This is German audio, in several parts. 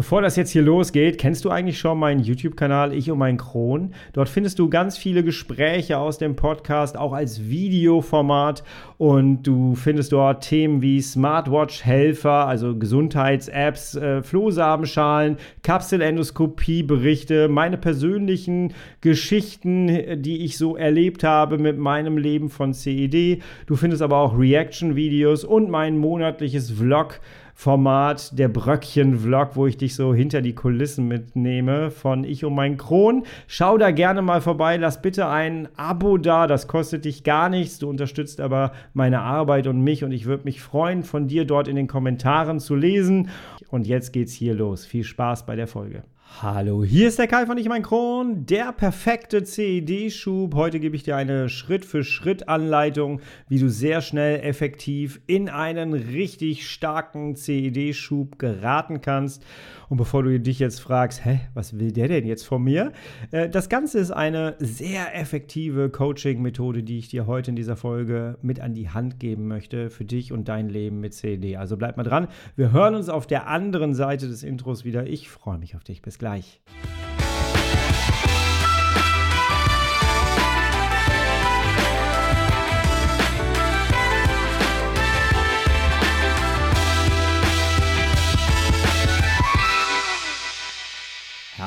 Bevor das jetzt hier losgeht, kennst du eigentlich schon meinen YouTube-Kanal Ich und mein Kron? Dort findest du ganz viele Gespräche aus dem Podcast, auch als Videoformat. Und du findest dort Themen wie Smartwatch-Helfer, also Gesundheits-Apps, äh, Flohsamenschalen, Kapselendoskopie-Berichte, meine persönlichen Geschichten, die ich so erlebt habe mit meinem Leben von CED. Du findest aber auch Reaction-Videos und mein monatliches Vlog. Format, der Bröckchen-Vlog, wo ich dich so hinter die Kulissen mitnehme von Ich und mein Kron. Schau da gerne mal vorbei, lass bitte ein Abo da, das kostet dich gar nichts. Du unterstützt aber meine Arbeit und mich und ich würde mich freuen, von dir dort in den Kommentaren zu lesen. Und jetzt geht's hier los. Viel Spaß bei der Folge. Hallo, hier ist der Kai von Ich mein Kron, der perfekte CED-Schub. Heute gebe ich dir eine Schritt-für-Schritt-Anleitung, wie du sehr schnell effektiv in einen richtig starken CED-Schub geraten kannst. Und bevor du dich jetzt fragst, hä, was will der denn jetzt von mir? Äh, das Ganze ist eine sehr effektive Coaching-Methode, die ich dir heute in dieser Folge mit an die Hand geben möchte für dich und dein Leben mit CED. Also bleib mal dran. Wir hören uns auf der anderen Seite des Intros wieder. Ich freue mich auf dich. Bis gleich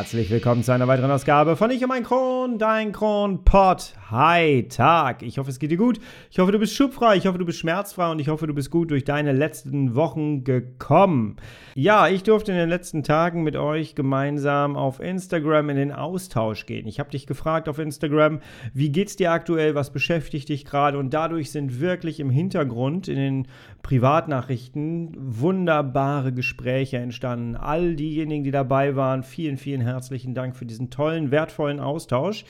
Herzlich willkommen zu einer weiteren Ausgabe von Ich und mein Kron, dein Kronpott. Hi, Tag. Ich hoffe, es geht dir gut. Ich hoffe, du bist schubfrei. Ich hoffe, du bist schmerzfrei und ich hoffe, du bist gut durch deine letzten Wochen gekommen. Ja, ich durfte in den letzten Tagen mit euch gemeinsam auf Instagram in den Austausch gehen. Ich habe dich gefragt auf Instagram, wie geht's dir aktuell, was beschäftigt dich gerade und dadurch sind wirklich im Hintergrund in den Privatnachrichten wunderbare Gespräche entstanden. All diejenigen, die dabei waren, vielen, vielen herzlichen Dank für diesen tollen, wertvollen Austausch.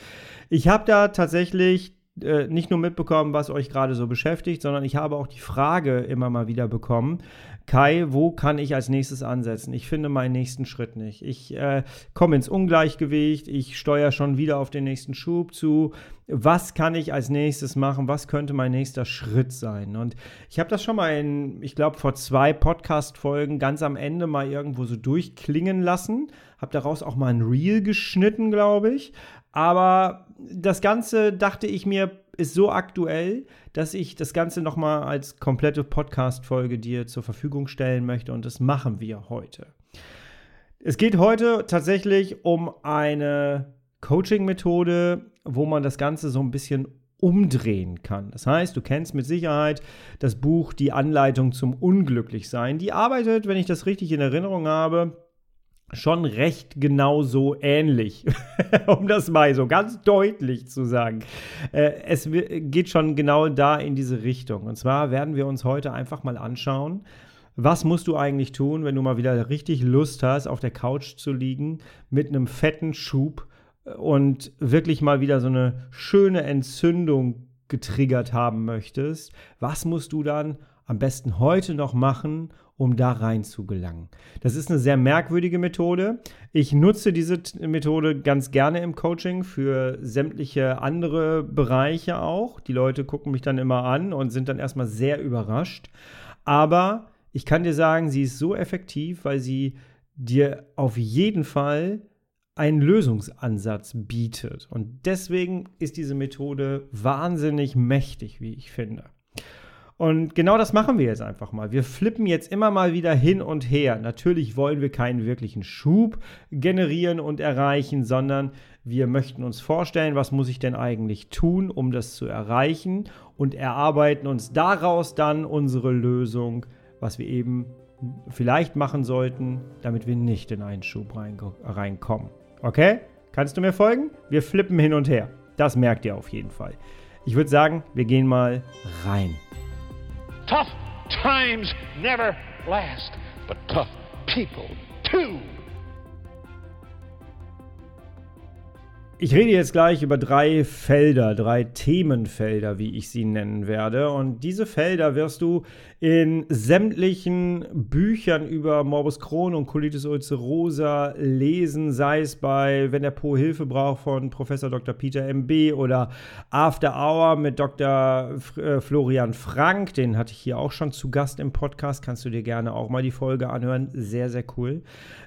Ich habe da tatsächlich äh, nicht nur mitbekommen, was euch gerade so beschäftigt, sondern ich habe auch die Frage immer mal wieder bekommen, Kai, wo kann ich als nächstes ansetzen? Ich finde meinen nächsten Schritt nicht. Ich äh, komme ins Ungleichgewicht, ich steuere schon wieder auf den nächsten Schub zu. Was kann ich als nächstes machen? Was könnte mein nächster Schritt sein? Und ich habe das schon mal in, ich glaube, vor zwei Podcast-Folgen ganz am Ende mal irgendwo so durchklingen lassen. Habe daraus auch mal ein Reel geschnitten, glaube ich. Aber das Ganze, dachte ich mir, ist so aktuell, dass ich das Ganze nochmal als komplette Podcast-Folge dir zur Verfügung stellen möchte und das machen wir heute. Es geht heute tatsächlich um eine Coaching-Methode, wo man das Ganze so ein bisschen umdrehen kann. Das heißt, du kennst mit Sicherheit das Buch Die Anleitung zum Unglücklichsein. Die arbeitet, wenn ich das richtig in Erinnerung habe, schon recht genau so ähnlich, um das mal so ganz deutlich zu sagen. Äh, es geht schon genau da in diese Richtung. Und zwar werden wir uns heute einfach mal anschauen, was musst du eigentlich tun, wenn du mal wieder richtig Lust hast, auf der Couch zu liegen mit einem fetten Schub und wirklich mal wieder so eine schöne Entzündung getriggert haben möchtest. Was musst du dann am besten heute noch machen, um da rein zu gelangen. Das ist eine sehr merkwürdige Methode. Ich nutze diese Methode ganz gerne im Coaching für sämtliche andere Bereiche auch. Die Leute gucken mich dann immer an und sind dann erstmal sehr überrascht. Aber ich kann dir sagen, sie ist so effektiv, weil sie dir auf jeden Fall einen Lösungsansatz bietet. Und deswegen ist diese Methode wahnsinnig mächtig, wie ich finde. Und genau das machen wir jetzt einfach mal. Wir flippen jetzt immer mal wieder hin und her. Natürlich wollen wir keinen wirklichen Schub generieren und erreichen, sondern wir möchten uns vorstellen, was muss ich denn eigentlich tun, um das zu erreichen und erarbeiten uns daraus dann unsere Lösung, was wir eben vielleicht machen sollten, damit wir nicht in einen Schub reinkommen. Okay? Kannst du mir folgen? Wir flippen hin und her. Das merkt ihr auf jeden Fall. Ich würde sagen, wir gehen mal rein. Tough times never last, but tough people too. Ich rede jetzt gleich über drei Felder, drei Themenfelder, wie ich sie nennen werde. Und diese Felder wirst du in sämtlichen Büchern über Morbus Crohn und Colitis ulcerosa lesen, sei es bei Wenn der Po Hilfe braucht von Professor Dr. Peter MB oder After Hour mit Dr. Äh, Florian Frank, den hatte ich hier auch schon zu Gast im Podcast, kannst du dir gerne auch mal die Folge anhören, sehr, sehr cool.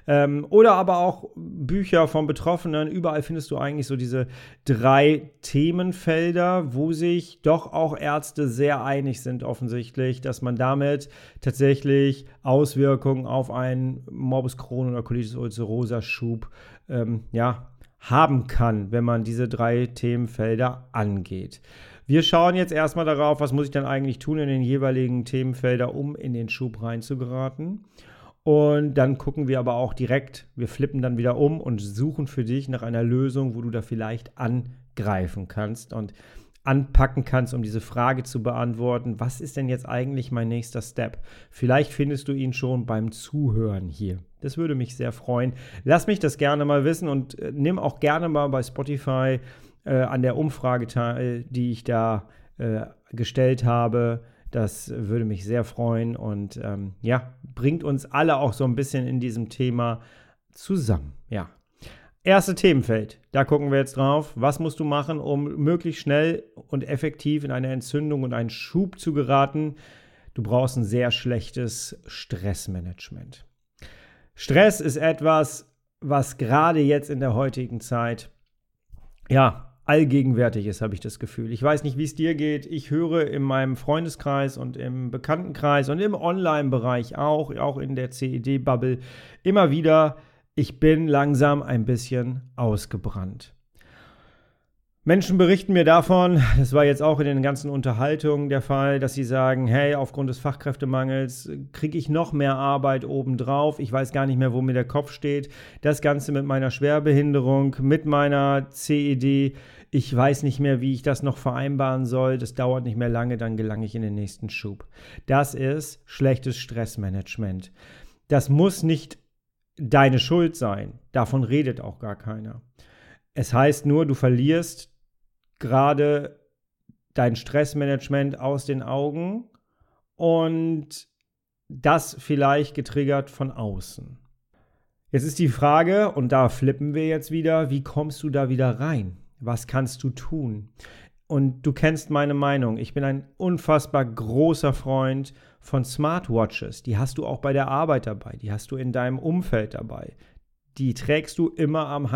Ähm, oder aber auch Bücher von Betroffenen. Überall findest du eigentlich so diese drei Themenfelder, wo sich doch auch Ärzte sehr einig sind, offensichtlich, dass man damit tatsächlich Auswirkungen auf einen Morbus Crohn oder Colitis ulcerosa Schub ähm, ja, haben kann, wenn man diese drei Themenfelder angeht. Wir schauen jetzt erstmal darauf, was muss ich dann eigentlich tun in den jeweiligen Themenfelder, um in den Schub reinzugeraten. Und dann gucken wir aber auch direkt, wir flippen dann wieder um und suchen für dich nach einer Lösung, wo du da vielleicht angreifen kannst und anpacken kannst, um diese Frage zu beantworten, was ist denn jetzt eigentlich mein nächster Step? Vielleicht findest du ihn schon beim Zuhören hier. Das würde mich sehr freuen. Lass mich das gerne mal wissen und äh, nimm auch gerne mal bei Spotify äh, an der Umfrage teil, die ich da äh, gestellt habe. Das würde mich sehr freuen und ähm, ja, bringt uns alle auch so ein bisschen in diesem Thema zusammen. Ja. Erste Themenfeld, da gucken wir jetzt drauf. Was musst du machen, um möglichst schnell und effektiv in eine Entzündung und einen Schub zu geraten? Du brauchst ein sehr schlechtes Stressmanagement. Stress ist etwas, was gerade jetzt in der heutigen Zeit ja allgegenwärtig ist, habe ich das Gefühl. Ich weiß nicht, wie es dir geht. Ich höre in meinem Freundeskreis und im Bekanntenkreis und im Online-Bereich auch, auch in der CED-Bubble, immer wieder, ich bin langsam ein bisschen ausgebrannt. Menschen berichten mir davon, das war jetzt auch in den ganzen Unterhaltungen der Fall, dass sie sagen, hey, aufgrund des Fachkräftemangels kriege ich noch mehr Arbeit obendrauf, ich weiß gar nicht mehr, wo mir der Kopf steht. Das Ganze mit meiner Schwerbehinderung, mit meiner CED, ich weiß nicht mehr, wie ich das noch vereinbaren soll, das dauert nicht mehr lange, dann gelange ich in den nächsten Schub. Das ist schlechtes Stressmanagement. Das muss nicht deine Schuld sein, davon redet auch gar keiner. Es heißt nur, du verlierst gerade dein Stressmanagement aus den Augen und das vielleicht getriggert von außen. Jetzt ist die Frage, und da flippen wir jetzt wieder, wie kommst du da wieder rein? Was kannst du tun? Und du kennst meine Meinung. Ich bin ein unfassbar großer Freund von Smartwatches. Die hast du auch bei der Arbeit dabei. Die hast du in deinem Umfeld dabei. Die trägst du immer am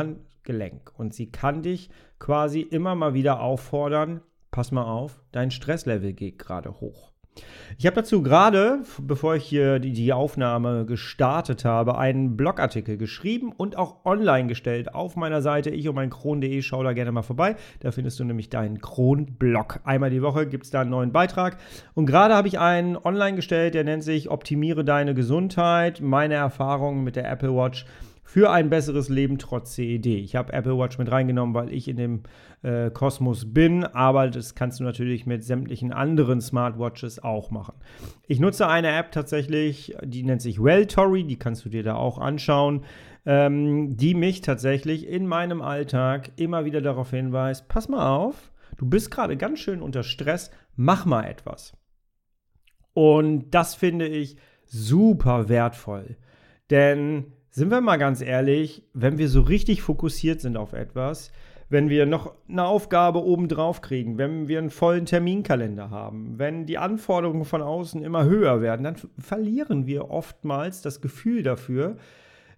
Handgelenk. Und sie kann dich quasi immer mal wieder auffordern, pass mal auf, dein Stresslevel geht gerade hoch. Ich habe dazu gerade, bevor ich hier die, die, Aufnahme gestartet habe, einen Blogartikel geschrieben und auch online gestellt auf meiner Seite ich und mein Kron.de. Schau da gerne mal vorbei. Da findest du nämlich deinen Kron-Blog. Einmal die Woche gibt es da einen neuen Beitrag. Und gerade habe ich einen online gestellt, der nennt sich Optimiere deine Gesundheit. Meine Erfahrungen mit der Apple Watch für ein besseres Leben trotz CED. Ich habe Apple Watch mit reingenommen, weil ich in dem äh, Kosmos bin, aber das kannst du natürlich mit sämtlichen anderen Smartwatches auch machen. Ich nutze eine App tatsächlich, die nennt sich Welltory, die kannst du dir da auch anschauen, ähm, die mich tatsächlich in meinem Alltag immer wieder darauf hinweist, pass mal auf, du bist gerade ganz schön unter Stress, mach mal etwas. Und das finde ich super wertvoll, denn sind wir mal ganz ehrlich, wenn wir so richtig fokussiert sind auf etwas, wenn wir noch eine Aufgabe obendrauf kriegen, wenn wir einen vollen Terminkalender haben, wenn die Anforderungen von außen immer höher werden, dann verlieren wir oftmals das Gefühl dafür,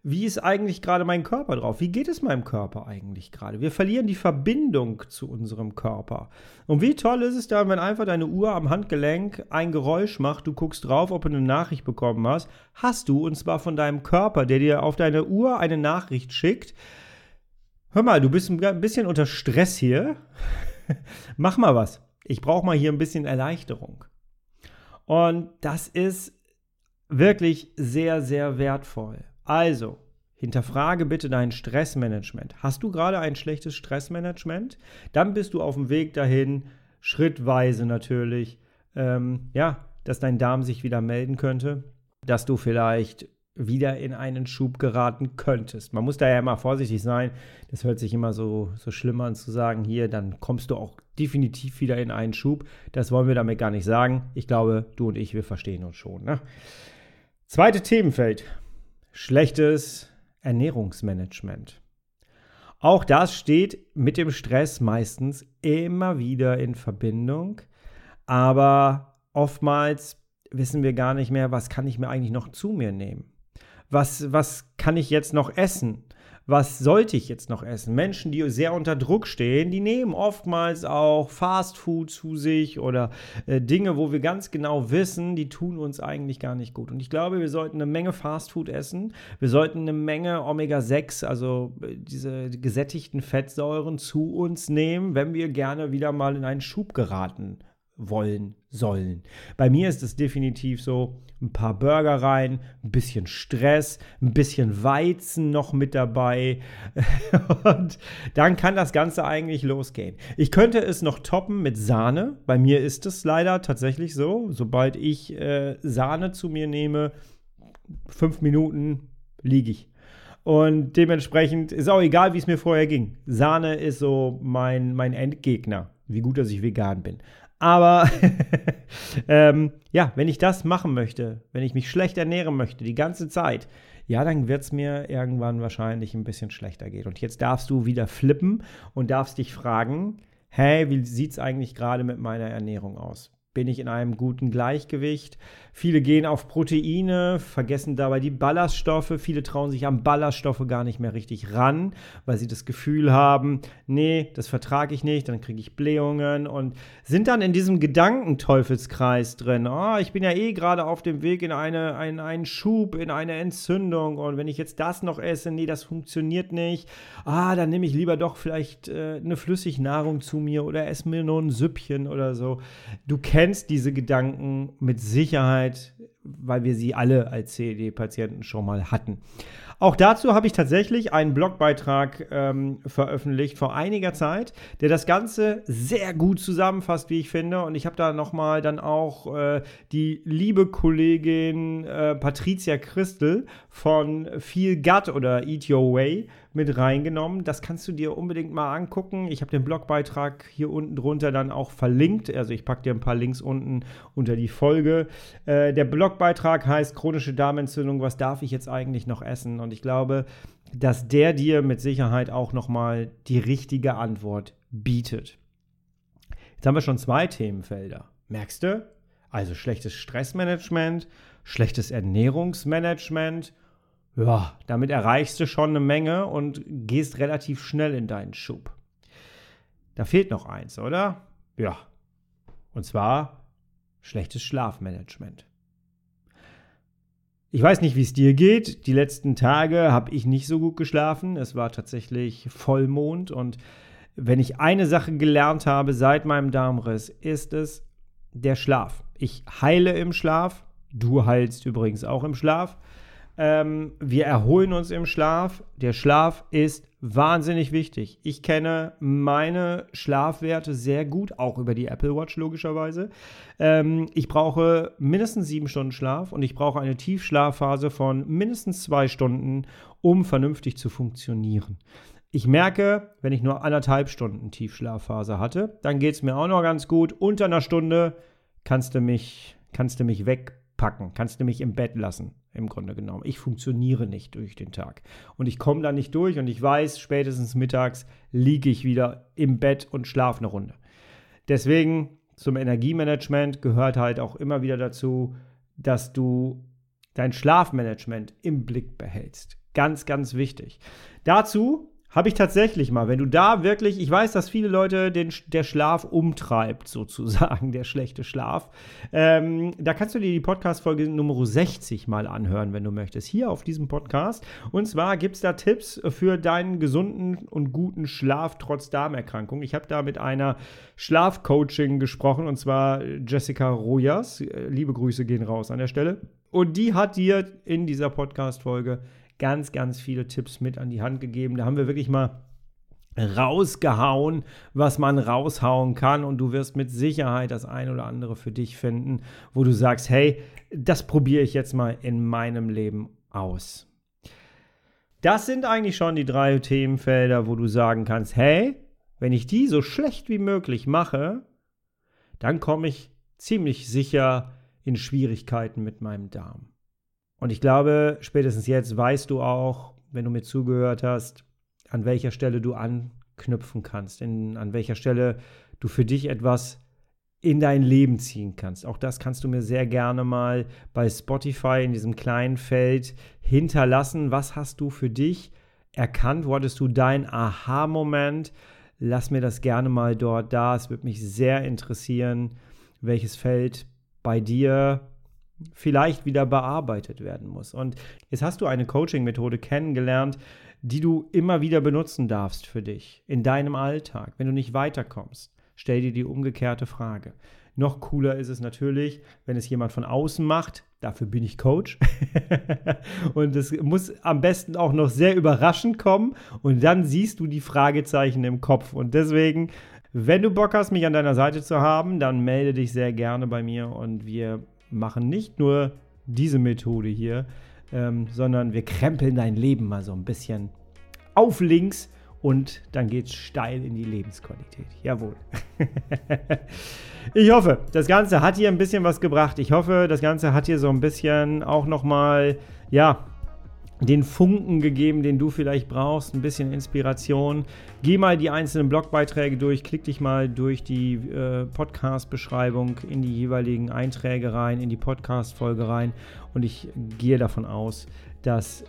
wie ist eigentlich gerade mein Körper drauf? Wie geht es meinem Körper eigentlich gerade? Wir verlieren die Verbindung zu unserem Körper. Und wie toll ist es dann, wenn einfach deine Uhr am Handgelenk ein Geräusch macht, du guckst drauf, ob du eine Nachricht bekommen hast, hast du, und zwar von deinem Körper, der dir auf deine Uhr eine Nachricht schickt. Hör mal, du bist ein bisschen unter Stress hier. Mach mal was. Ich brauche mal hier ein bisschen Erleichterung. Und das ist wirklich sehr, sehr wertvoll. Also, hinterfrage bitte dein Stressmanagement. Hast du gerade ein schlechtes Stressmanagement? Dann bist du auf dem Weg dahin, schrittweise natürlich, ähm, ja, dass dein Darm sich wieder melden könnte, dass du vielleicht wieder in einen Schub geraten könntest. Man muss da ja immer vorsichtig sein. Das hört sich immer so, so schlimm an zu sagen, hier, dann kommst du auch definitiv wieder in einen Schub. Das wollen wir damit gar nicht sagen. Ich glaube, du und ich, wir verstehen uns schon. Ne? Zweite Themenfeld schlechtes Ernährungsmanagement. Auch das steht mit dem Stress meistens immer wieder in Verbindung, aber oftmals wissen wir gar nicht mehr, was kann ich mir eigentlich noch zu mir nehmen. Was, was kann ich jetzt noch essen? Was sollte ich jetzt noch essen? Menschen, die sehr unter Druck stehen, die nehmen oftmals auch Fast Food zu sich oder äh, Dinge, wo wir ganz genau wissen, die tun uns eigentlich gar nicht gut. Und ich glaube, wir sollten eine Menge Fast Food essen. Wir sollten eine Menge Omega-6, also äh, diese gesättigten Fettsäuren zu uns nehmen, wenn wir gerne wieder mal in einen Schub geraten wollen sollen. Bei mir ist es definitiv so, ein paar Burger rein, ein bisschen Stress, ein bisschen Weizen noch mit dabei und dann kann das Ganze eigentlich losgehen. Ich könnte es noch toppen mit Sahne. Bei mir ist es leider tatsächlich so, sobald ich äh, Sahne zu mir nehme, fünf Minuten liege ich. Und dementsprechend ist auch egal, wie es mir vorher ging. Sahne ist so mein, mein Endgegner, wie gut, dass ich vegan bin. Aber ähm, ja, wenn ich das machen möchte, wenn ich mich schlecht ernähren möchte, die ganze Zeit, ja, dann wird es mir irgendwann wahrscheinlich ein bisschen schlechter gehen. Und jetzt darfst du wieder flippen und darfst dich fragen, hey, wie sieht es eigentlich gerade mit meiner Ernährung aus? Bin ich in einem guten Gleichgewicht? Viele gehen auf Proteine, vergessen dabei die Ballaststoffe. Viele trauen sich an Ballaststoffe gar nicht mehr richtig ran, weil sie das Gefühl haben, nee, das vertrage ich nicht, dann kriege ich Blähungen und sind dann in diesem Gedankenteufelskreis drin. Oh, ich bin ja eh gerade auf dem Weg in eine, ein, einen Schub, in eine Entzündung und wenn ich jetzt das noch esse, nee, das funktioniert nicht. Ah, dann nehme ich lieber doch vielleicht äh, eine Flüssignahrung zu mir oder esse mir nur ein Süppchen oder so. Du kennst diese Gedanken mit Sicherheit Sicherheit, weil wir sie alle als CED-Patienten schon mal hatten. Auch dazu habe ich tatsächlich einen Blogbeitrag ähm, veröffentlicht vor einiger Zeit, der das Ganze sehr gut zusammenfasst, wie ich finde. Und ich habe da nochmal dann auch äh, die liebe Kollegin äh, Patricia Christel von Feel Gut oder Eat Your Way mit reingenommen. Das kannst du dir unbedingt mal angucken. Ich habe den Blogbeitrag hier unten drunter dann auch verlinkt. Also ich packe dir ein paar Links unten unter die Folge. Äh, der Blogbeitrag heißt chronische Darmentzündung. Was darf ich jetzt eigentlich noch essen? Und ich glaube, dass der dir mit Sicherheit auch nochmal die richtige Antwort bietet. Jetzt haben wir schon zwei Themenfelder. Merkst du? Also schlechtes Stressmanagement, schlechtes Ernährungsmanagement ja, damit erreichst du schon eine Menge und gehst relativ schnell in deinen Schub. Da fehlt noch eins, oder? Ja. Und zwar schlechtes Schlafmanagement. Ich weiß nicht, wie es dir geht. Die letzten Tage habe ich nicht so gut geschlafen. Es war tatsächlich Vollmond. Und wenn ich eine Sache gelernt habe seit meinem Darmriss, ist es der Schlaf. Ich heile im Schlaf. Du heilst übrigens auch im Schlaf. Ähm, wir erholen uns im Schlaf. Der Schlaf ist wahnsinnig wichtig. Ich kenne meine Schlafwerte sehr gut, auch über die Apple Watch logischerweise. Ähm, ich brauche mindestens sieben Stunden Schlaf und ich brauche eine Tiefschlafphase von mindestens zwei Stunden, um vernünftig zu funktionieren. Ich merke, wenn ich nur anderthalb Stunden Tiefschlafphase hatte, dann geht es mir auch noch ganz gut. Unter einer Stunde kannst du mich, kannst du mich wegpacken, kannst du mich im Bett lassen im Grunde genommen. Ich funktioniere nicht durch den Tag. Und ich komme da nicht durch und ich weiß, spätestens mittags liege ich wieder im Bett und schlafe eine Runde. Deswegen zum Energiemanagement gehört halt auch immer wieder dazu, dass du dein Schlafmanagement im Blick behältst. Ganz, ganz wichtig. Dazu habe ich tatsächlich mal, wenn du da wirklich, ich weiß, dass viele Leute den, der Schlaf umtreibt, sozusagen, der schlechte Schlaf. Ähm, da kannst du dir die Podcast-Folge Nummer 60 mal anhören, wenn du möchtest, hier auf diesem Podcast. Und zwar gibt es da Tipps für deinen gesunden und guten Schlaf trotz Darmerkrankung. Ich habe da mit einer Schlafcoaching gesprochen, und zwar Jessica Rojas. Liebe Grüße gehen raus an der Stelle. Und die hat dir in dieser Podcast-Folge ganz, ganz viele Tipps mit an die Hand gegeben. Da haben wir wirklich mal rausgehauen, was man raushauen kann und du wirst mit Sicherheit das ein oder andere für dich finden, wo du sagst, hey, das probiere ich jetzt mal in meinem Leben aus. Das sind eigentlich schon die drei Themenfelder, wo du sagen kannst, hey, wenn ich die so schlecht wie möglich mache, dann komme ich ziemlich sicher in Schwierigkeiten mit meinem Darm. Und ich glaube, spätestens jetzt weißt du auch, wenn du mir zugehört hast, an welcher Stelle du anknüpfen kannst, in, an welcher Stelle du für dich etwas in dein Leben ziehen kannst. Auch das kannst du mir sehr gerne mal bei Spotify in diesem kleinen Feld hinterlassen. Was hast du für dich erkannt? Wo hattest du dein Aha-Moment? Lass mir das gerne mal dort da. Es würde mich sehr interessieren, welches Feld bei dir vielleicht wieder bearbeitet werden muss. Und jetzt hast du eine Coaching-Methode kennengelernt, die du immer wieder benutzen darfst für dich in deinem Alltag, wenn du nicht weiterkommst. Stell dir die umgekehrte Frage. Noch cooler ist es natürlich, wenn es jemand von außen macht. Dafür bin ich Coach. und es muss am besten auch noch sehr überraschend kommen. Und dann siehst du die Fragezeichen im Kopf. Und deswegen, wenn du Bock hast, mich an deiner Seite zu haben, dann melde dich sehr gerne bei mir. Und wir machen nicht nur diese Methode hier, ähm, sondern wir krempeln dein Leben mal so ein bisschen auf links und dann geht es steil in die Lebensqualität. Jawohl. ich hoffe, das Ganze hat dir ein bisschen was gebracht. Ich hoffe, das Ganze hat dir so ein bisschen auch nochmal, ja, den Funken gegeben, den du vielleicht brauchst, ein bisschen Inspiration. Geh mal die einzelnen Blogbeiträge durch, klick dich mal durch die äh, Podcast-Beschreibung in die jeweiligen Einträge rein, in die Podcast-Folge rein und ich gehe davon aus, dass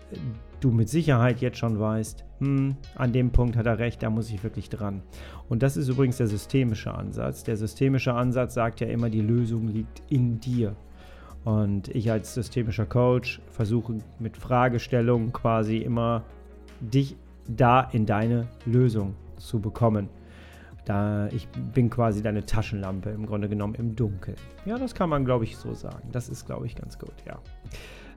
du mit Sicherheit jetzt schon weißt, hm, an dem Punkt hat er recht, da muss ich wirklich dran. Und das ist übrigens der systemische Ansatz. Der systemische Ansatz sagt ja immer, die Lösung liegt in dir. Und ich als systemischer Coach versuche mit Fragestellungen quasi immer dich da in deine Lösung zu bekommen. Da ich bin quasi deine Taschenlampe im Grunde genommen im Dunkeln. Ja, das kann man glaube ich so sagen. Das ist glaube ich ganz gut, ja.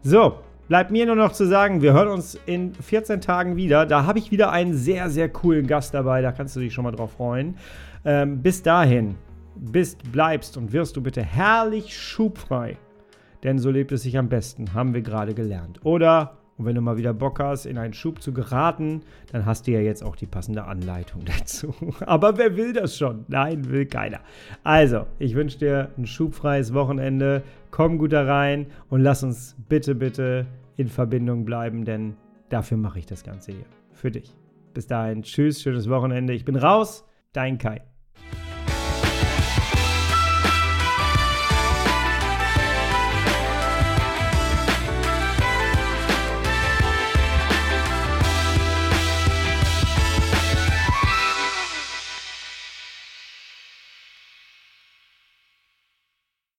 So, bleibt mir nur noch zu sagen, wir hören uns in 14 Tagen wieder. Da habe ich wieder einen sehr, sehr coolen Gast dabei. Da kannst du dich schon mal drauf freuen. Ähm, bis dahin, bist, bleibst und wirst du bitte herrlich schubfrei. Denn so lebt es sich am besten, haben wir gerade gelernt. Oder, und wenn du mal wieder Bock hast, in einen Schub zu geraten, dann hast du ja jetzt auch die passende Anleitung dazu. Aber wer will das schon? Nein, will keiner. Also, ich wünsche dir ein schubfreies Wochenende komm gut da rein und lass uns bitte, bitte in Verbindung bleiben, denn dafür mache ich das Ganze hier. Für dich. Bis dahin, tschüss, schönes Wochenende. Ich bin raus, dein Kai.